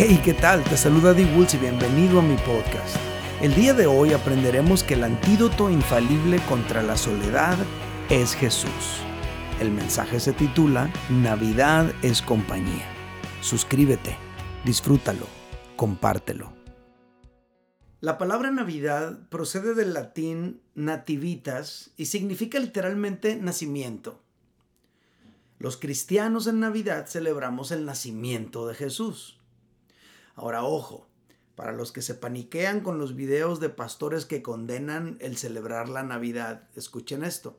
Hey, ¿qué tal? Te saluda Di Woods y bienvenido a mi podcast. El día de hoy aprenderemos que el antídoto infalible contra la soledad es Jesús. El mensaje se titula Navidad es compañía. Suscríbete, disfrútalo, compártelo. La palabra Navidad procede del latín nativitas y significa literalmente nacimiento. Los cristianos en Navidad celebramos el nacimiento de Jesús. Ahora, ojo, para los que se paniquean con los videos de pastores que condenan el celebrar la Navidad, escuchen esto.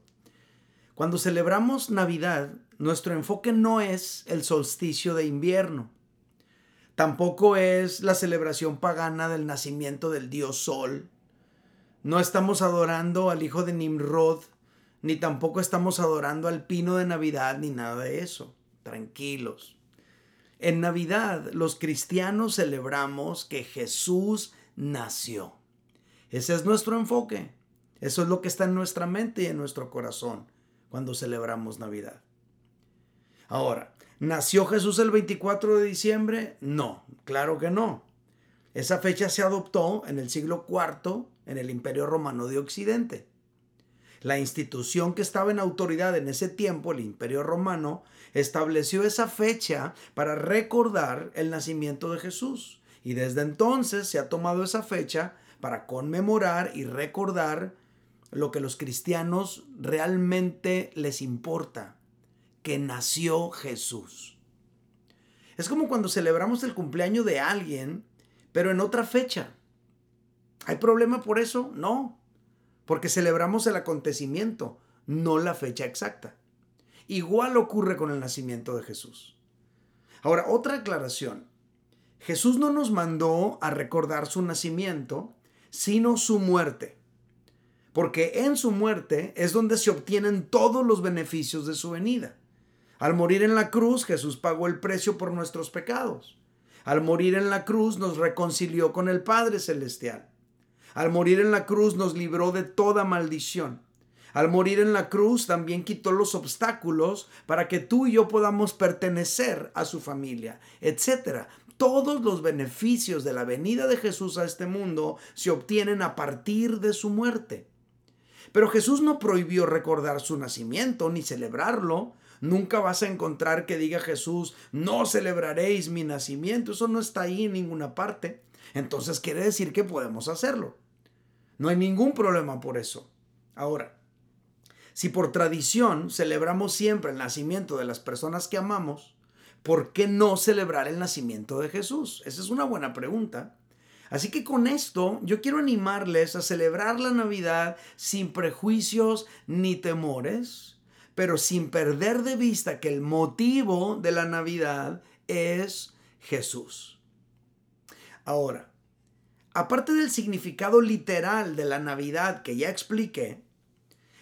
Cuando celebramos Navidad, nuestro enfoque no es el solsticio de invierno. Tampoco es la celebración pagana del nacimiento del dios Sol. No estamos adorando al hijo de Nimrod, ni tampoco estamos adorando al pino de Navidad, ni nada de eso. Tranquilos. En Navidad los cristianos celebramos que Jesús nació. Ese es nuestro enfoque. Eso es lo que está en nuestra mente y en nuestro corazón cuando celebramos Navidad. Ahora, ¿nació Jesús el 24 de diciembre? No, claro que no. Esa fecha se adoptó en el siglo IV en el Imperio Romano de Occidente. La institución que estaba en autoridad en ese tiempo, el Imperio Romano, estableció esa fecha para recordar el nacimiento de Jesús. Y desde entonces se ha tomado esa fecha para conmemorar y recordar lo que los cristianos realmente les importa, que nació Jesús. Es como cuando celebramos el cumpleaños de alguien, pero en otra fecha. ¿Hay problema por eso? No porque celebramos el acontecimiento, no la fecha exacta. Igual ocurre con el nacimiento de Jesús. Ahora, otra aclaración. Jesús no nos mandó a recordar su nacimiento, sino su muerte. Porque en su muerte es donde se obtienen todos los beneficios de su venida. Al morir en la cruz, Jesús pagó el precio por nuestros pecados. Al morir en la cruz nos reconcilió con el Padre Celestial. Al morir en la cruz nos libró de toda maldición. Al morir en la cruz también quitó los obstáculos para que tú y yo podamos pertenecer a su familia, etc. Todos los beneficios de la venida de Jesús a este mundo se obtienen a partir de su muerte. Pero Jesús no prohibió recordar su nacimiento ni celebrarlo. Nunca vas a encontrar que diga Jesús, no celebraréis mi nacimiento. Eso no está ahí en ninguna parte entonces quiere decir que podemos hacerlo. No hay ningún problema por eso. Ahora, si por tradición celebramos siempre el nacimiento de las personas que amamos, ¿por qué no celebrar el nacimiento de Jesús? Esa es una buena pregunta. Así que con esto yo quiero animarles a celebrar la Navidad sin prejuicios ni temores, pero sin perder de vista que el motivo de la Navidad es Jesús. Ahora, aparte del significado literal de la Navidad que ya expliqué,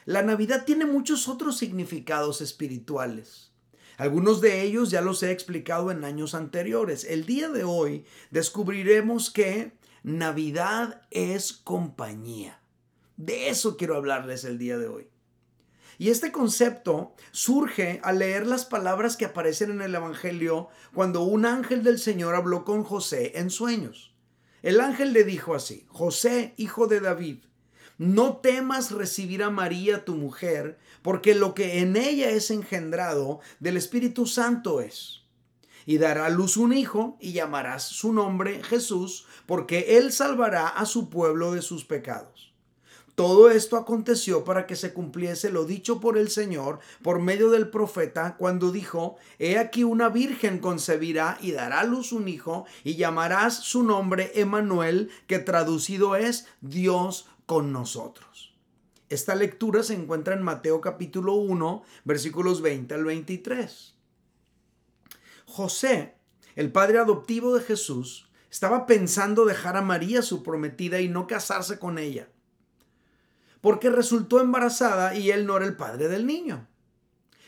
la Navidad tiene muchos otros significados espirituales. Algunos de ellos ya los he explicado en años anteriores. El día de hoy descubriremos que Navidad es compañía. De eso quiero hablarles el día de hoy. Y este concepto surge al leer las palabras que aparecen en el Evangelio cuando un ángel del Señor habló con José en sueños. El ángel le dijo así, José, hijo de David, no temas recibir a María tu mujer, porque lo que en ella es engendrado del Espíritu Santo es. Y dará luz un hijo y llamarás su nombre Jesús, porque él salvará a su pueblo de sus pecados. Todo esto aconteció para que se cumpliese lo dicho por el Señor por medio del profeta cuando dijo, He aquí una virgen concebirá y dará a luz un hijo y llamarás su nombre Emanuel, que traducido es Dios con nosotros. Esta lectura se encuentra en Mateo capítulo 1, versículos 20 al 23. José, el padre adoptivo de Jesús, estaba pensando dejar a María su prometida y no casarse con ella porque resultó embarazada y él no era el padre del niño.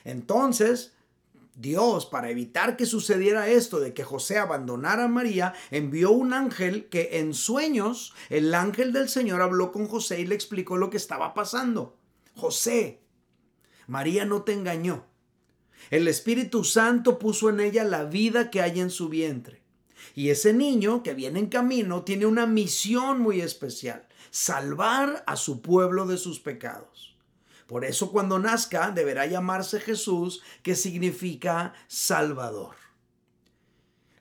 Entonces, Dios, para evitar que sucediera esto de que José abandonara a María, envió un ángel que en sueños el ángel del Señor habló con José y le explicó lo que estaba pasando. José, María no te engañó. El Espíritu Santo puso en ella la vida que hay en su vientre. Y ese niño que viene en camino tiene una misión muy especial, salvar a su pueblo de sus pecados. Por eso cuando nazca deberá llamarse Jesús, que significa Salvador.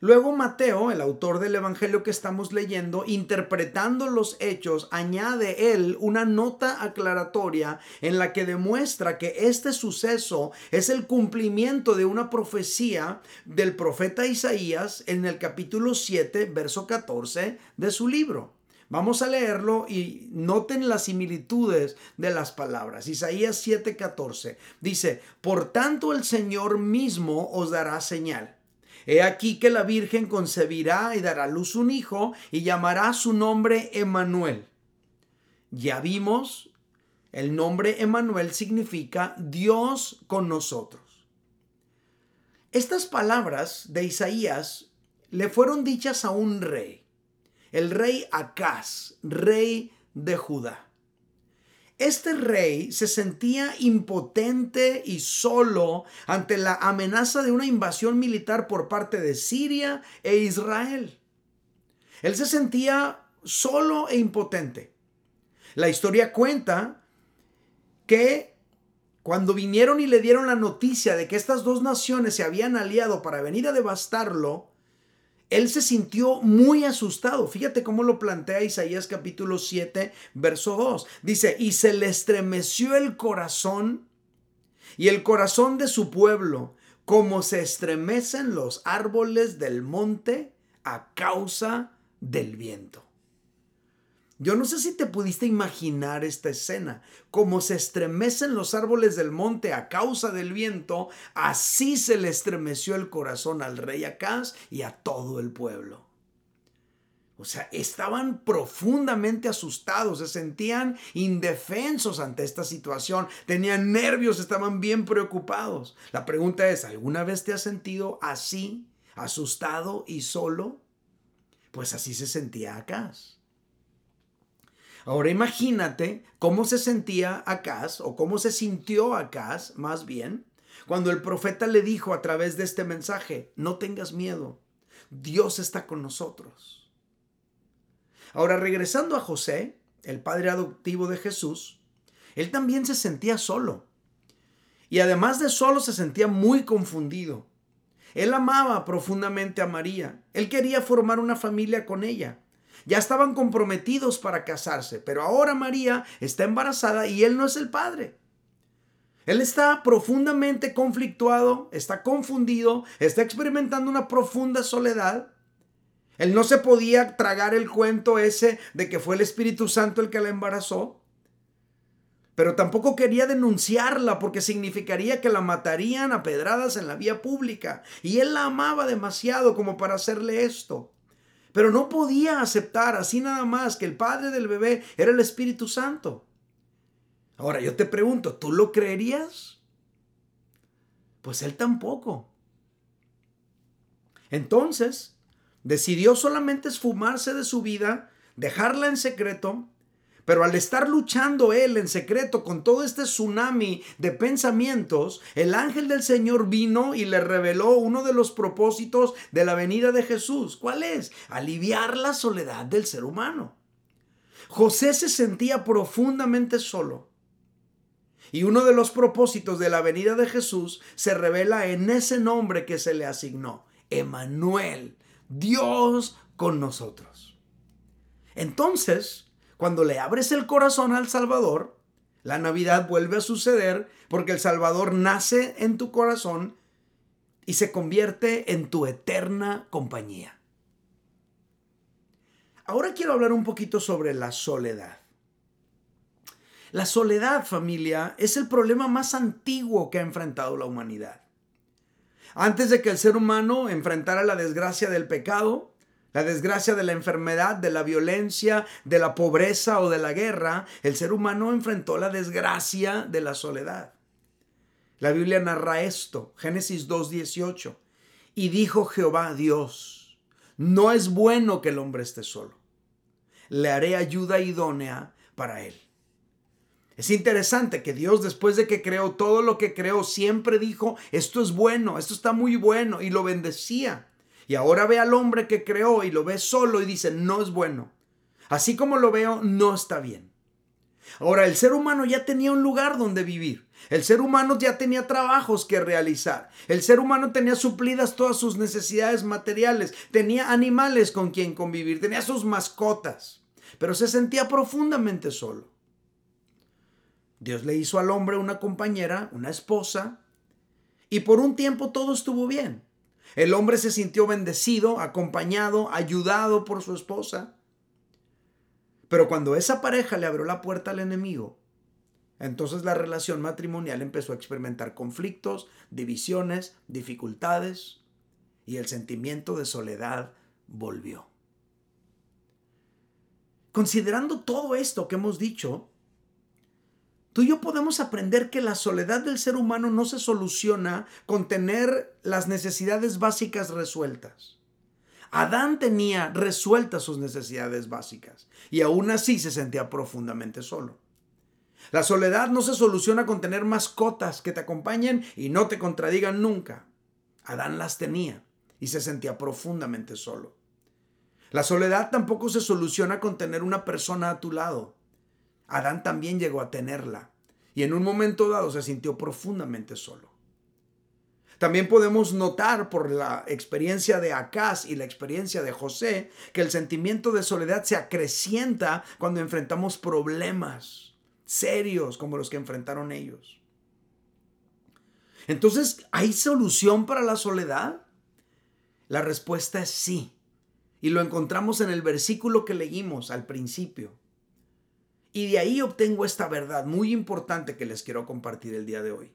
Luego Mateo, el autor del Evangelio que estamos leyendo, interpretando los hechos, añade él una nota aclaratoria en la que demuestra que este suceso es el cumplimiento de una profecía del profeta Isaías en el capítulo 7, verso 14 de su libro. Vamos a leerlo y noten las similitudes de las palabras. Isaías 7:14 dice, Por tanto el Señor mismo os dará señal He aquí que la Virgen concebirá y dará luz un hijo y llamará su nombre Emanuel. Ya vimos, el nombre Emanuel significa Dios con nosotros. Estas palabras de Isaías le fueron dichas a un rey, el rey Acaz, rey de Judá. Este rey se sentía impotente y solo ante la amenaza de una invasión militar por parte de Siria e Israel. Él se sentía solo e impotente. La historia cuenta que cuando vinieron y le dieron la noticia de que estas dos naciones se habían aliado para venir a devastarlo, él se sintió muy asustado. Fíjate cómo lo plantea Isaías capítulo 7, verso 2. Dice, y se le estremeció el corazón y el corazón de su pueblo, como se estremecen los árboles del monte a causa del viento. Yo no sé si te pudiste imaginar esta escena. Como se estremecen los árboles del monte a causa del viento, así se le estremeció el corazón al rey Acaz y a todo el pueblo. O sea, estaban profundamente asustados, se sentían indefensos ante esta situación, tenían nervios, estaban bien preocupados. La pregunta es, ¿alguna vez te has sentido así, asustado y solo? Pues así se sentía Acaz. Ahora imagínate cómo se sentía Acaz o cómo se sintió Acaz, más bien, cuando el profeta le dijo a través de este mensaje, no tengas miedo, Dios está con nosotros. Ahora regresando a José, el padre adoptivo de Jesús, él también se sentía solo. Y además de solo se sentía muy confundido. Él amaba profundamente a María. Él quería formar una familia con ella. Ya estaban comprometidos para casarse, pero ahora María está embarazada y él no es el padre. Él está profundamente conflictuado, está confundido, está experimentando una profunda soledad. Él no se podía tragar el cuento ese de que fue el Espíritu Santo el que la embarazó. Pero tampoco quería denunciarla porque significaría que la matarían a pedradas en la vía pública. Y él la amaba demasiado como para hacerle esto. Pero no podía aceptar así nada más que el padre del bebé era el Espíritu Santo. Ahora yo te pregunto, ¿tú lo creerías? Pues él tampoco. Entonces, decidió solamente esfumarse de su vida, dejarla en secreto pero al estar luchando él en secreto con todo este tsunami de pensamientos, el ángel del Señor vino y le reveló uno de los propósitos de la venida de Jesús. ¿Cuál es? Aliviar la soledad del ser humano. José se sentía profundamente solo. Y uno de los propósitos de la venida de Jesús se revela en ese nombre que se le asignó, Emanuel, Dios con nosotros. Entonces, cuando le abres el corazón al Salvador, la Navidad vuelve a suceder porque el Salvador nace en tu corazón y se convierte en tu eterna compañía. Ahora quiero hablar un poquito sobre la soledad. La soledad, familia, es el problema más antiguo que ha enfrentado la humanidad. Antes de que el ser humano enfrentara la desgracia del pecado, la desgracia de la enfermedad, de la violencia, de la pobreza o de la guerra, el ser humano enfrentó la desgracia de la soledad. La Biblia narra esto, Génesis 2.18. Y dijo Jehová Dios, no es bueno que el hombre esté solo. Le haré ayuda idónea para él. Es interesante que Dios después de que creó todo lo que creó, siempre dijo, esto es bueno, esto está muy bueno y lo bendecía. Y ahora ve al hombre que creó y lo ve solo y dice, no es bueno. Así como lo veo, no está bien. Ahora, el ser humano ya tenía un lugar donde vivir. El ser humano ya tenía trabajos que realizar. El ser humano tenía suplidas todas sus necesidades materiales. Tenía animales con quien convivir. Tenía sus mascotas. Pero se sentía profundamente solo. Dios le hizo al hombre una compañera, una esposa. Y por un tiempo todo estuvo bien. El hombre se sintió bendecido, acompañado, ayudado por su esposa. Pero cuando esa pareja le abrió la puerta al enemigo, entonces la relación matrimonial empezó a experimentar conflictos, divisiones, dificultades y el sentimiento de soledad volvió. Considerando todo esto que hemos dicho, tú y yo podemos aprender que la soledad del ser humano no se soluciona con tener las necesidades básicas resueltas. Adán tenía resueltas sus necesidades básicas y aún así se sentía profundamente solo. La soledad no se soluciona con tener mascotas que te acompañen y no te contradigan nunca. Adán las tenía y se sentía profundamente solo. La soledad tampoco se soluciona con tener una persona a tu lado. Adán también llegó a tenerla y en un momento dado se sintió profundamente solo. También podemos notar por la experiencia de Acaz y la experiencia de José que el sentimiento de soledad se acrecienta cuando enfrentamos problemas serios como los que enfrentaron ellos. Entonces, ¿hay solución para la soledad? La respuesta es sí. Y lo encontramos en el versículo que leímos al principio. Y de ahí obtengo esta verdad muy importante que les quiero compartir el día de hoy.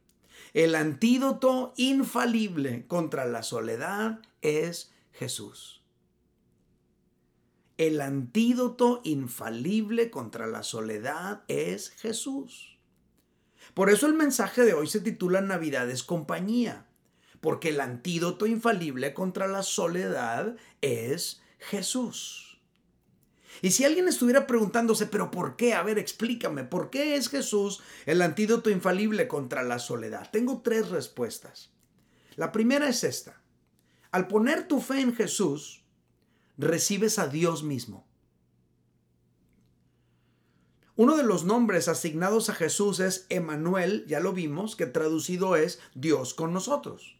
El antídoto infalible contra la soledad es Jesús. El antídoto infalible contra la soledad es Jesús. Por eso el mensaje de hoy se titula Navidad es compañía, porque el antídoto infalible contra la soledad es Jesús. Y si alguien estuviera preguntándose, pero ¿por qué? A ver, explícame, ¿por qué es Jesús el antídoto infalible contra la soledad? Tengo tres respuestas. La primera es esta. Al poner tu fe en Jesús, recibes a Dios mismo. Uno de los nombres asignados a Jesús es Emanuel, ya lo vimos, que traducido es Dios con nosotros.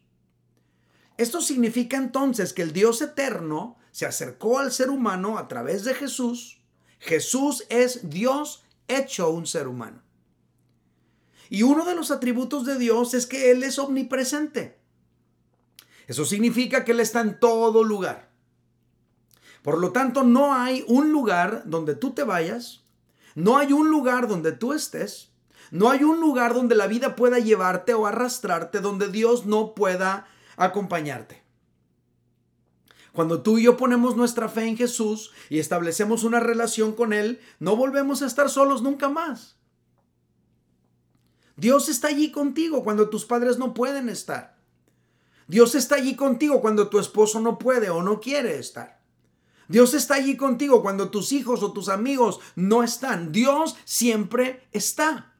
Esto significa entonces que el Dios eterno se acercó al ser humano a través de Jesús. Jesús es Dios hecho un ser humano. Y uno de los atributos de Dios es que Él es omnipresente. Eso significa que Él está en todo lugar. Por lo tanto, no hay un lugar donde tú te vayas, no hay un lugar donde tú estés, no hay un lugar donde la vida pueda llevarte o arrastrarte, donde Dios no pueda acompañarte. Cuando tú y yo ponemos nuestra fe en Jesús y establecemos una relación con Él, no volvemos a estar solos nunca más. Dios está allí contigo cuando tus padres no pueden estar. Dios está allí contigo cuando tu esposo no puede o no quiere estar. Dios está allí contigo cuando tus hijos o tus amigos no están. Dios siempre está.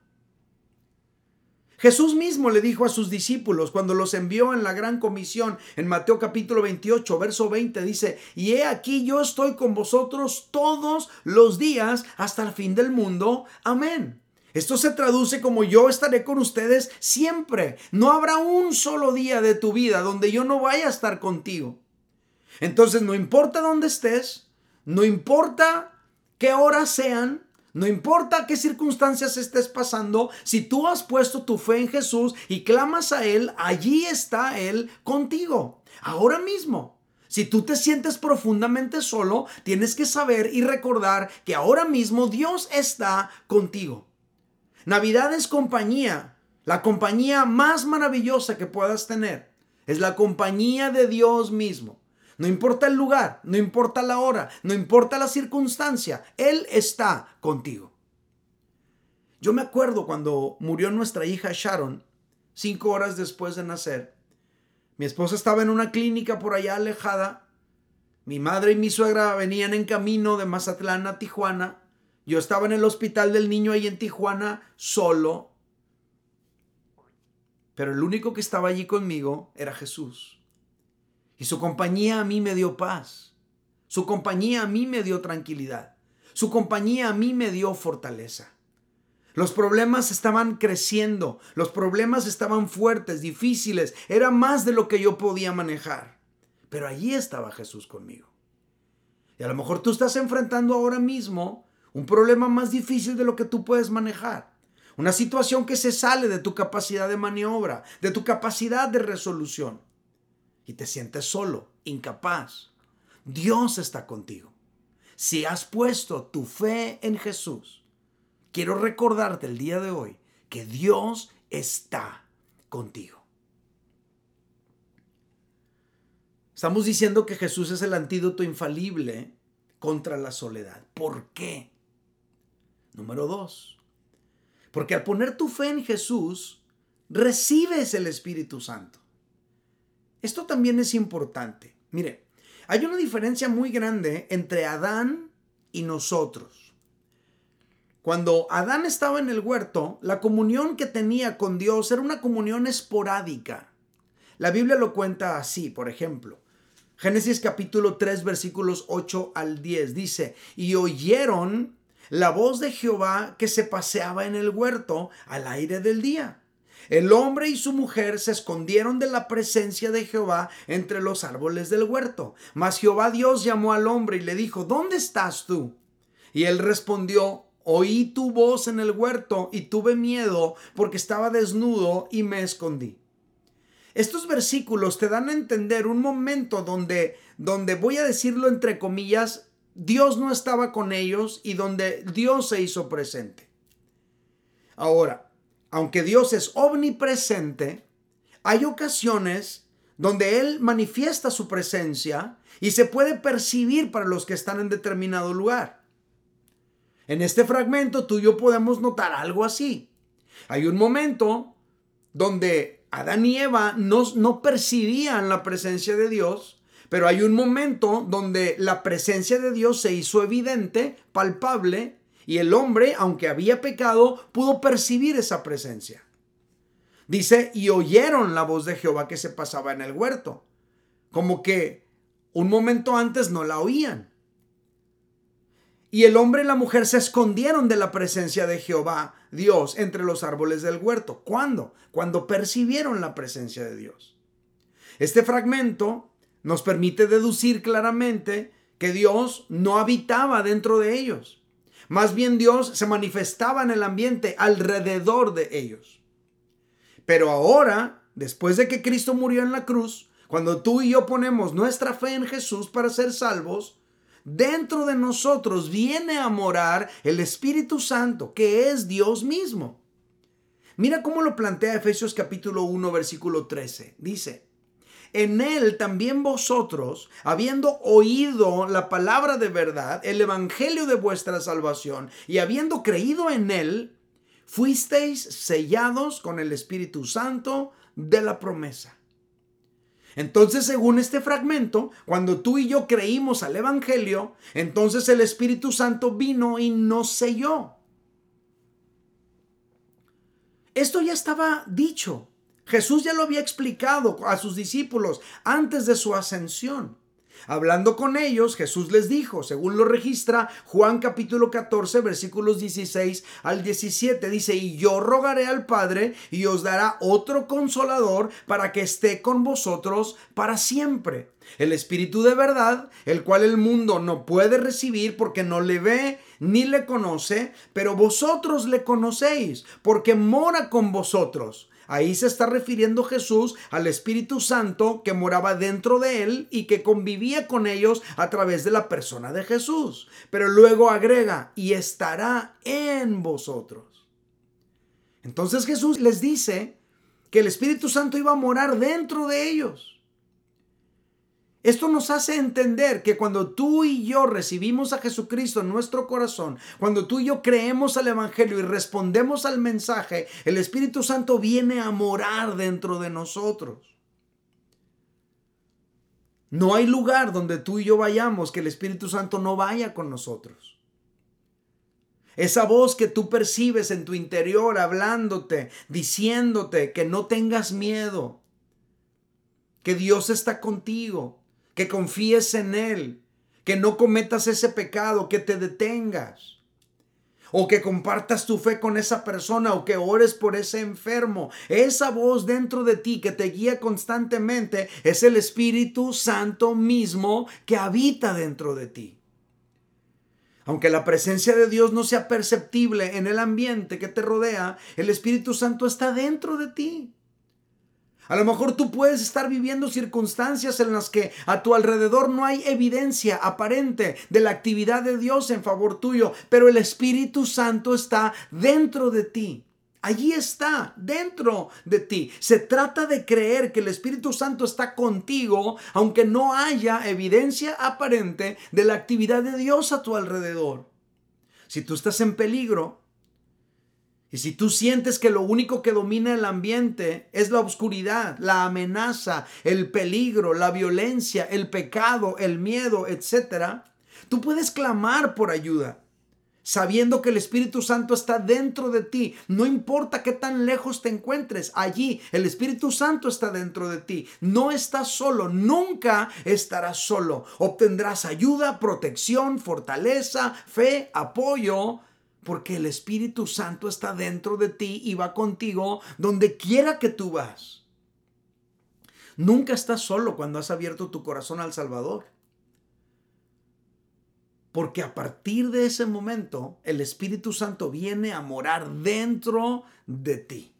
Jesús mismo le dijo a sus discípulos cuando los envió en la gran comisión en Mateo capítulo 28, verso 20, dice, y he aquí yo estoy con vosotros todos los días hasta el fin del mundo. Amén. Esto se traduce como yo estaré con ustedes siempre. No habrá un solo día de tu vida donde yo no vaya a estar contigo. Entonces no importa dónde estés, no importa qué horas sean, no importa qué circunstancias estés pasando, si tú has puesto tu fe en Jesús y clamas a Él, allí está Él contigo. Ahora mismo. Si tú te sientes profundamente solo, tienes que saber y recordar que ahora mismo Dios está contigo. Navidad es compañía, la compañía más maravillosa que puedas tener. Es la compañía de Dios mismo. No importa el lugar, no importa la hora, no importa la circunstancia, Él está contigo. Yo me acuerdo cuando murió nuestra hija Sharon, cinco horas después de nacer. Mi esposa estaba en una clínica por allá alejada. Mi madre y mi suegra venían en camino de Mazatlán a Tijuana. Yo estaba en el hospital del niño ahí en Tijuana solo. Pero el único que estaba allí conmigo era Jesús. Su compañía a mí me dio paz. Su compañía a mí me dio tranquilidad. Su compañía a mí me dio fortaleza. Los problemas estaban creciendo, los problemas estaban fuertes, difíciles, era más de lo que yo podía manejar. Pero allí estaba Jesús conmigo. Y a lo mejor tú estás enfrentando ahora mismo un problema más difícil de lo que tú puedes manejar. Una situación que se sale de tu capacidad de maniobra, de tu capacidad de resolución. Y te sientes solo, incapaz. Dios está contigo. Si has puesto tu fe en Jesús, quiero recordarte el día de hoy que Dios está contigo. Estamos diciendo que Jesús es el antídoto infalible contra la soledad. ¿Por qué? Número dos, porque al poner tu fe en Jesús, recibes el Espíritu Santo. Esto también es importante. Mire, hay una diferencia muy grande entre Adán y nosotros. Cuando Adán estaba en el huerto, la comunión que tenía con Dios era una comunión esporádica. La Biblia lo cuenta así, por ejemplo. Génesis capítulo 3 versículos 8 al 10 dice, y oyeron la voz de Jehová que se paseaba en el huerto al aire del día. El hombre y su mujer se escondieron de la presencia de Jehová entre los árboles del huerto. Mas Jehová Dios llamó al hombre y le dijo, ¿dónde estás tú? Y él respondió, Oí tu voz en el huerto y tuve miedo porque estaba desnudo y me escondí. Estos versículos te dan a entender un momento donde, donde voy a decirlo entre comillas, Dios no estaba con ellos y donde Dios se hizo presente. Ahora, aunque Dios es omnipresente, hay ocasiones donde Él manifiesta su presencia y se puede percibir para los que están en determinado lugar. En este fragmento tú y yo podemos notar algo así. Hay un momento donde Adán y Eva no, no percibían la presencia de Dios, pero hay un momento donde la presencia de Dios se hizo evidente, palpable, y el hombre, aunque había pecado, pudo percibir esa presencia. Dice, y oyeron la voz de Jehová que se pasaba en el huerto, como que un momento antes no la oían. Y el hombre y la mujer se escondieron de la presencia de Jehová, Dios, entre los árboles del huerto. ¿Cuándo? Cuando percibieron la presencia de Dios. Este fragmento nos permite deducir claramente que Dios no habitaba dentro de ellos. Más bien Dios se manifestaba en el ambiente alrededor de ellos. Pero ahora, después de que Cristo murió en la cruz, cuando tú y yo ponemos nuestra fe en Jesús para ser salvos, dentro de nosotros viene a morar el Espíritu Santo, que es Dios mismo. Mira cómo lo plantea Efesios capítulo 1, versículo 13. Dice, en él también vosotros, habiendo oído la palabra de verdad, el evangelio de vuestra salvación, y habiendo creído en él, fuisteis sellados con el Espíritu Santo de la promesa entonces, según este fragmento, cuando tú y yo creímos al Evangelio, entonces el Espíritu Santo vino y nos selló. Esto ya estaba dicho. Jesús ya lo había explicado a sus discípulos antes de su ascensión. Hablando con ellos, Jesús les dijo, según lo registra Juan capítulo 14, versículos 16 al 17, dice, y yo rogaré al Padre y os dará otro consolador para que esté con vosotros para siempre. El Espíritu de verdad, el cual el mundo no puede recibir porque no le ve ni le conoce, pero vosotros le conocéis porque mora con vosotros Ahí se está refiriendo Jesús al Espíritu Santo que moraba dentro de él y que convivía con ellos a través de la persona de Jesús. Pero luego agrega, y estará en vosotros. Entonces Jesús les dice que el Espíritu Santo iba a morar dentro de ellos. Esto nos hace entender que cuando tú y yo recibimos a Jesucristo en nuestro corazón, cuando tú y yo creemos al Evangelio y respondemos al mensaje, el Espíritu Santo viene a morar dentro de nosotros. No hay lugar donde tú y yo vayamos que el Espíritu Santo no vaya con nosotros. Esa voz que tú percibes en tu interior hablándote, diciéndote que no tengas miedo, que Dios está contigo, que confíes en Él, que no cometas ese pecado, que te detengas o que compartas tu fe con esa persona o que ores por ese enfermo. Esa voz dentro de ti que te guía constantemente es el Espíritu Santo mismo que habita dentro de ti. Aunque la presencia de Dios no sea perceptible en el ambiente que te rodea, el Espíritu Santo está dentro de ti. A lo mejor tú puedes estar viviendo circunstancias en las que a tu alrededor no hay evidencia aparente de la actividad de Dios en favor tuyo, pero el Espíritu Santo está dentro de ti. Allí está, dentro de ti. Se trata de creer que el Espíritu Santo está contigo, aunque no haya evidencia aparente de la actividad de Dios a tu alrededor. Si tú estás en peligro, y si tú sientes que lo único que domina el ambiente es la oscuridad, la amenaza, el peligro, la violencia, el pecado, el miedo, etc., tú puedes clamar por ayuda, sabiendo que el Espíritu Santo está dentro de ti. No importa qué tan lejos te encuentres, allí el Espíritu Santo está dentro de ti. No estás solo, nunca estarás solo. Obtendrás ayuda, protección, fortaleza, fe, apoyo porque el Espíritu Santo está dentro de ti y va contigo donde quiera que tú vas. Nunca estás solo cuando has abierto tu corazón al Salvador. Porque a partir de ese momento el Espíritu Santo viene a morar dentro de ti.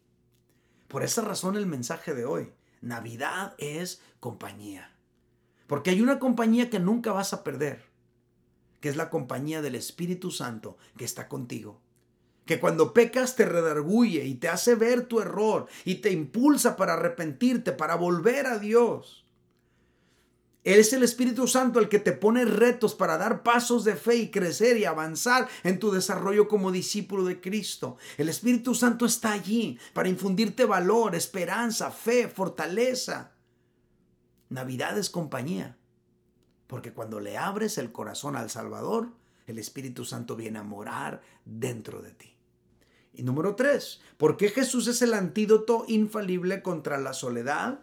Por esa razón el mensaje de hoy, Navidad es compañía. Porque hay una compañía que nunca vas a perder que es la compañía del Espíritu Santo que está contigo. Que cuando pecas te redarguye y te hace ver tu error y te impulsa para arrepentirte, para volver a Dios. Él es el Espíritu Santo el que te pone retos para dar pasos de fe y crecer y avanzar en tu desarrollo como discípulo de Cristo. El Espíritu Santo está allí para infundirte valor, esperanza, fe, fortaleza. Navidad es compañía. Porque cuando le abres el corazón al Salvador, el Espíritu Santo viene a morar dentro de ti. Y número tres, ¿por qué Jesús es el antídoto infalible contra la soledad?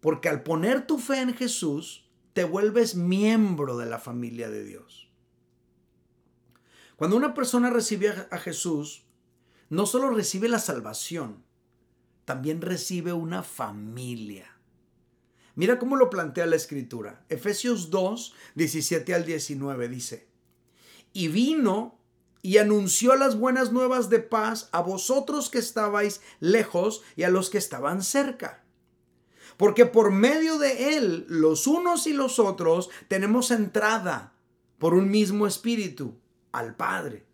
Porque al poner tu fe en Jesús, te vuelves miembro de la familia de Dios. Cuando una persona recibe a Jesús, no solo recibe la salvación, también recibe una familia. Mira cómo lo plantea la escritura. Efesios 2, 17 al 19 dice, y vino y anunció las buenas nuevas de paz a vosotros que estabais lejos y a los que estaban cerca. Porque por medio de él, los unos y los otros, tenemos entrada por un mismo espíritu al Padre.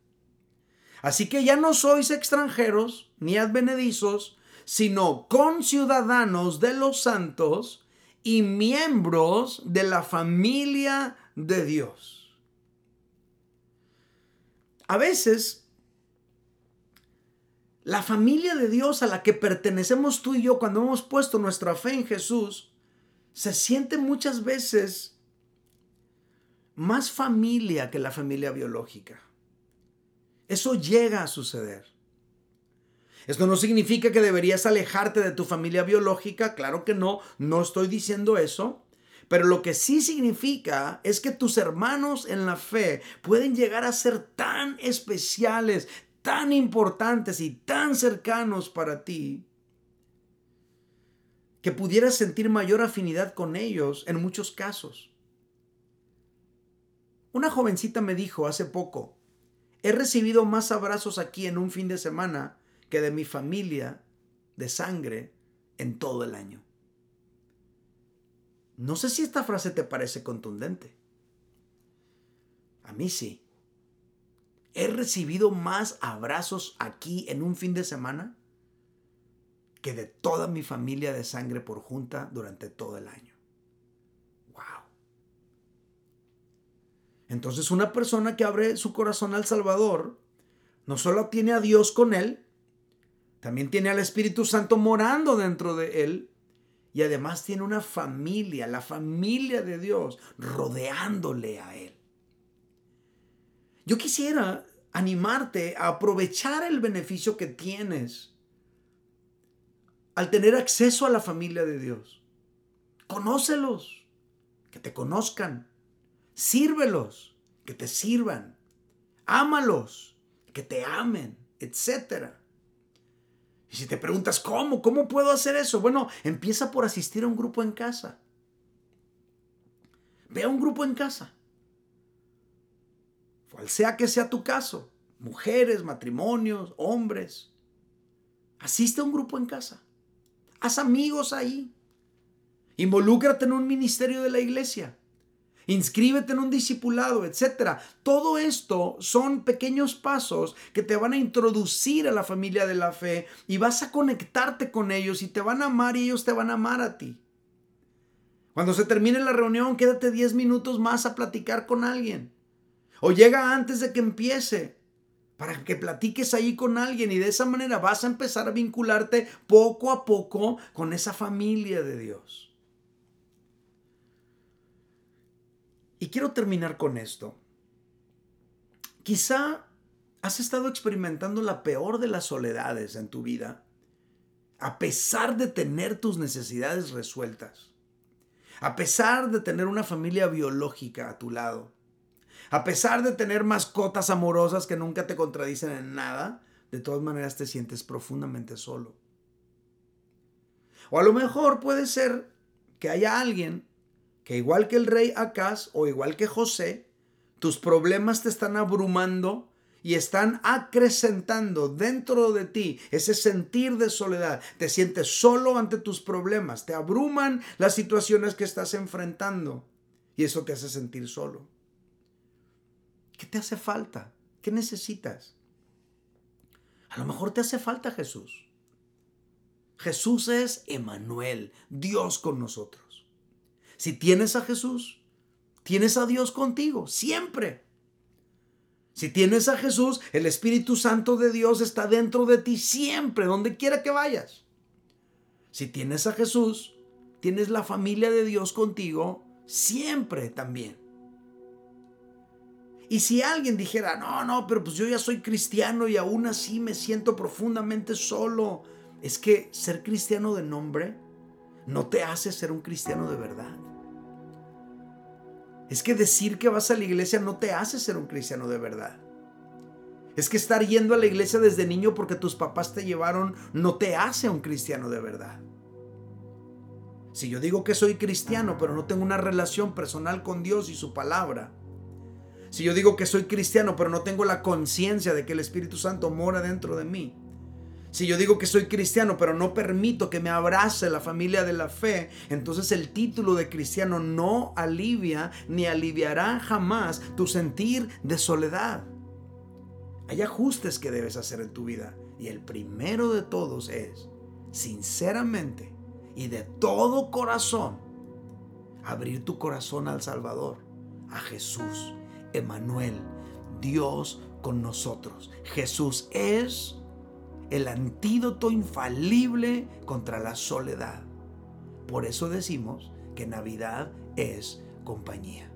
Así que ya no sois extranjeros ni advenedizos, sino conciudadanos de los santos y miembros de la familia de Dios. A veces, la familia de Dios a la que pertenecemos tú y yo cuando hemos puesto nuestra fe en Jesús, se siente muchas veces más familia que la familia biológica. Eso llega a suceder. Esto no significa que deberías alejarte de tu familia biológica, claro que no, no estoy diciendo eso. Pero lo que sí significa es que tus hermanos en la fe pueden llegar a ser tan especiales, tan importantes y tan cercanos para ti, que pudieras sentir mayor afinidad con ellos en muchos casos. Una jovencita me dijo hace poco, he recibido más abrazos aquí en un fin de semana que de mi familia de sangre en todo el año. No sé si esta frase te parece contundente. A mí sí. He recibido más abrazos aquí en un fin de semana que de toda mi familia de sangre por junta durante todo el año. Wow. Entonces una persona que abre su corazón al Salvador no solo tiene a Dios con él, también tiene al Espíritu Santo morando dentro de él. Y además tiene una familia, la familia de Dios, rodeándole a él. Yo quisiera animarte a aprovechar el beneficio que tienes al tener acceso a la familia de Dios. Conócelos, que te conozcan. Sírvelos, que te sirvan. Ámalos, que te amen, etc. Y si te preguntas, ¿cómo? ¿Cómo puedo hacer eso? Bueno, empieza por asistir a un grupo en casa. Ve a un grupo en casa. Cual sea que sea tu caso. Mujeres, matrimonios, hombres. Asiste a un grupo en casa. Haz amigos ahí. Involúcrate en un ministerio de la iglesia. Inscríbete en un discipulado, etc. Todo esto son pequeños pasos que te van a introducir a la familia de la fe y vas a conectarte con ellos y te van a amar y ellos te van a amar a ti. Cuando se termine la reunión, quédate 10 minutos más a platicar con alguien. O llega antes de que empiece para que platiques ahí con alguien y de esa manera vas a empezar a vincularte poco a poco con esa familia de Dios. Quiero terminar con esto. Quizá has estado experimentando la peor de las soledades en tu vida, a pesar de tener tus necesidades resueltas, a pesar de tener una familia biológica a tu lado a pesar de tener mascotas amorosas que nunca te contradicen en nada, de todas maneras te sientes profundamente solo. O a lo mejor puede ser que haya alguien que igual que el rey Acaz o igual que José, tus problemas te están abrumando y están acrecentando dentro de ti ese sentir de soledad. Te sientes solo ante tus problemas, te abruman las situaciones que estás enfrentando y eso te hace sentir solo. ¿Qué te hace falta? ¿Qué necesitas? A lo mejor te hace falta Jesús. Jesús es Emanuel, Dios con nosotros. Si tienes a Jesús, tienes a Dios contigo, siempre. Si tienes a Jesús, el Espíritu Santo de Dios está dentro de ti siempre, donde quiera que vayas. Si tienes a Jesús, tienes la familia de Dios contigo siempre también. Y si alguien dijera, no, no, pero pues yo ya soy cristiano y aún así me siento profundamente solo, es que ser cristiano de nombre no te hace ser un cristiano de verdad. Es que decir que vas a la iglesia no te hace ser un cristiano de verdad. Es que estar yendo a la iglesia desde niño porque tus papás te llevaron no te hace un cristiano de verdad. Si yo digo que soy cristiano pero no tengo una relación personal con Dios y su palabra, si yo digo que soy cristiano pero no tengo la conciencia de que el Espíritu Santo mora dentro de mí. Si yo digo que soy cristiano pero no permito que me abrace la familia de la fe, entonces el título de cristiano no alivia ni aliviará jamás tu sentir de soledad. Hay ajustes que debes hacer en tu vida y el primero de todos es, sinceramente y de todo corazón, abrir tu corazón al Salvador, a Jesús Emanuel, Dios con nosotros. Jesús es el antídoto infalible contra la soledad. Por eso decimos que Navidad es compañía.